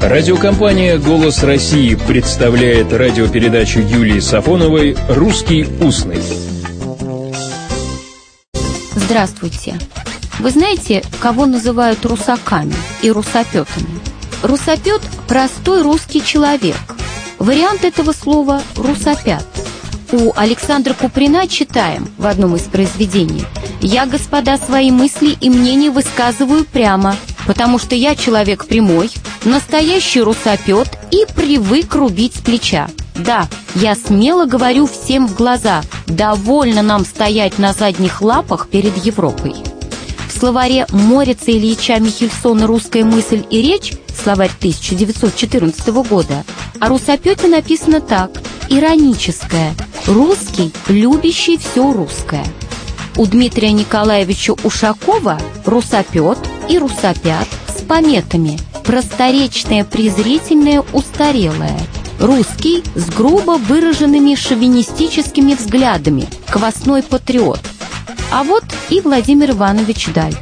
Радиокомпания «Голос России» представляет радиопередачу Юлии Сафоновой «Русский устный». Здравствуйте. Вы знаете, кого называют русаками и русопетами? Русопет – простой русский человек. Вариант этого слова – русопят. У Александра Куприна читаем в одном из произведений «Я, господа, свои мысли и мнения высказываю прямо, потому что я человек прямой, настоящий русопет и привык рубить с плеча. Да, я смело говорю всем в глаза, довольно нам стоять на задних лапах перед Европой. В словаре Морица Ильича Михельсона «Русская мысль и речь» словарь 1914 года о русопете написано так «Ироническое, русский, любящий все русское». У Дмитрия Николаевича Ушакова русопет и русопят с пометами просторечное, презрительное, устарелое. Русский с грубо выраженными шовинистическими взглядами, квасной патриот. А вот и Владимир Иванович Даль.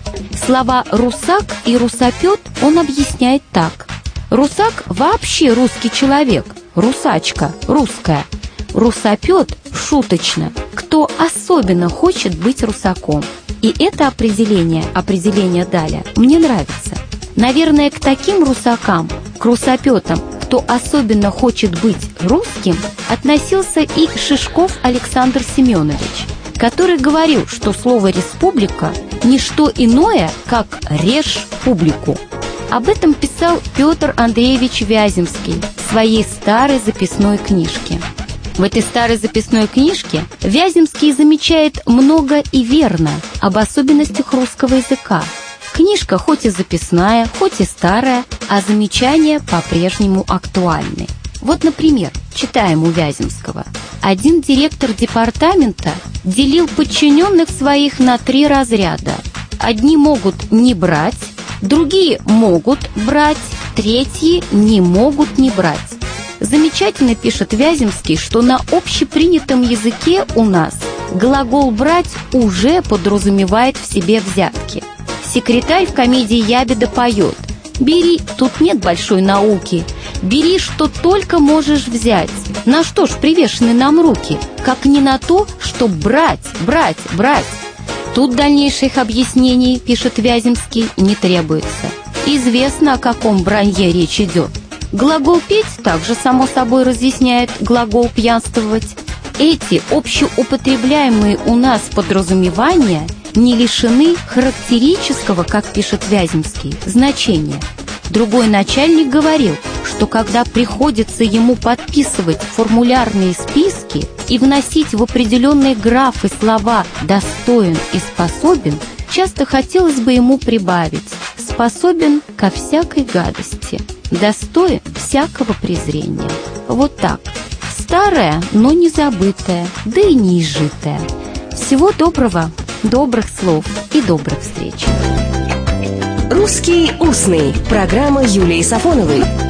Слова «русак» и «русопет» он объясняет так. Русак вообще русский человек, русачка, русская. Русопет шуточно, кто особенно хочет быть русаком. И это определение, определение Даля, мне нравится. Наверное, к таким русакам, к русопетам, кто особенно хочет быть русским, относился и Шишков Александр Семенович, который говорил, что слово «республика» – не что иное, как «режь публику». Об этом писал Петр Андреевич Вяземский в своей старой записной книжке. В этой старой записной книжке Вяземский замечает много и верно об особенностях русского языка. Книжка хоть и записная, хоть и старая, а замечания по-прежнему актуальны. Вот, например, читаем у Вяземского. Один директор департамента делил подчиненных своих на три разряда. Одни могут не брать, другие могут брать, третьи не могут не брать. Замечательно пишет Вяземский, что на общепринятом языке у нас глагол «брать» уже подразумевает в себе взятки. Секретарь в комедии «Ябеда» поет «Бери, тут нет большой науки, бери, что только можешь взять. На что ж привешены нам руки, как не на то, что брать, брать, брать». Тут дальнейших объяснений, пишет Вяземский, не требуется. Известно, о каком бранье речь идет. Глагол «петь» также, само собой, разъясняет глагол «пьянствовать». Эти общеупотребляемые у нас подразумевания не лишены характерического, как пишет Вяземский, значения. Другой начальник говорил, что когда приходится ему подписывать формулярные списки и вносить в определенные графы слова «достоин» и «способен», часто хотелось бы ему прибавить «способен ко всякой гадости» достоин всякого презрения. Вот так. Старая, но не забытая, да и не изжитая. Всего доброго, добрых слов и добрых встреч. «Русский устный» – программа Юлии Сафоновой –